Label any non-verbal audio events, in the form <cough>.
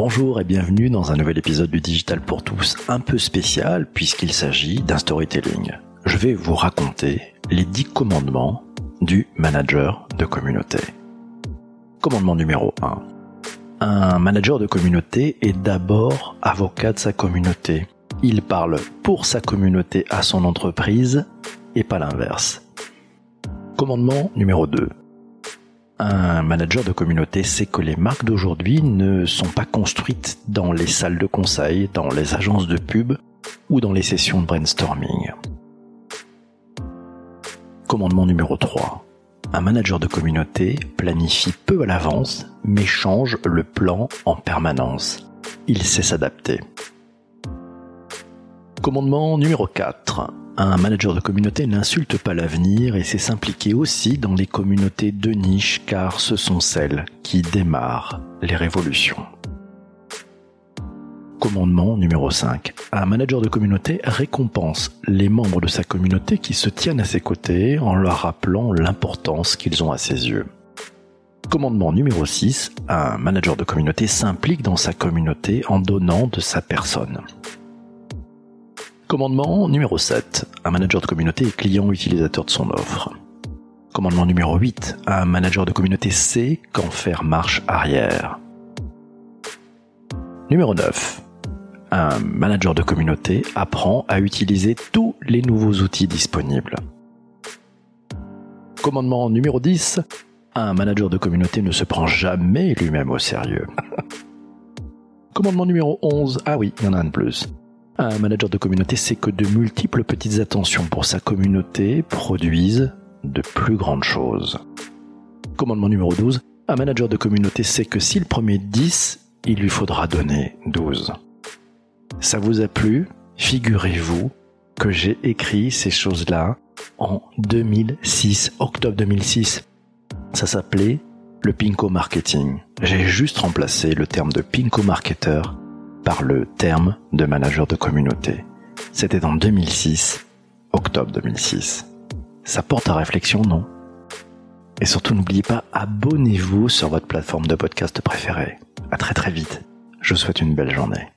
Bonjour et bienvenue dans un nouvel épisode du Digital pour tous un peu spécial puisqu'il s'agit d'un storytelling. Je vais vous raconter les 10 commandements du manager de communauté. Commandement numéro 1. Un manager de communauté est d'abord avocat de sa communauté. Il parle pour sa communauté à son entreprise et pas l'inverse. Commandement numéro 2. Un manager de communauté sait que les marques d'aujourd'hui ne sont pas construites dans les salles de conseil, dans les agences de pub ou dans les sessions de brainstorming. Commandement numéro 3. Un manager de communauté planifie peu à l'avance, mais change le plan en permanence. Il sait s'adapter. Commandement numéro 4. Un manager de communauté n'insulte pas l'avenir et sait s'impliquer aussi dans les communautés de niche car ce sont celles qui démarrent les révolutions. Commandement numéro 5. Un manager de communauté récompense les membres de sa communauté qui se tiennent à ses côtés en leur rappelant l'importance qu'ils ont à ses yeux. Commandement numéro 6. Un manager de communauté s'implique dans sa communauté en donnant de sa personne. Commandement numéro 7. Un manager de communauté est client utilisateur de son offre. Commandement numéro 8. Un manager de communauté sait quand faire marche arrière. Numéro 9 un manager de communauté apprend à utiliser tous les nouveaux outils disponibles. Commandement numéro 10. Un manager de communauté ne se prend jamais lui-même au sérieux. <laughs> Commandement numéro 11. Ah oui, il y en a un de plus. Un manager de communauté sait que de multiples petites attentions pour sa communauté produisent de plus grandes choses. Commandement numéro 12. Un manager de communauté sait que s'il promet 10, il lui faudra donner 12 ça vous a plu, figurez-vous que j'ai écrit ces choses-là en 2006, octobre 2006. Ça s'appelait le Pinko Marketing. J'ai juste remplacé le terme de Pinko Marketer par le terme de manager de communauté. C'était en 2006, octobre 2006. Ça porte à réflexion, non? Et surtout, n'oubliez pas, abonnez-vous sur votre plateforme de podcast préférée. À très très vite. Je vous souhaite une belle journée.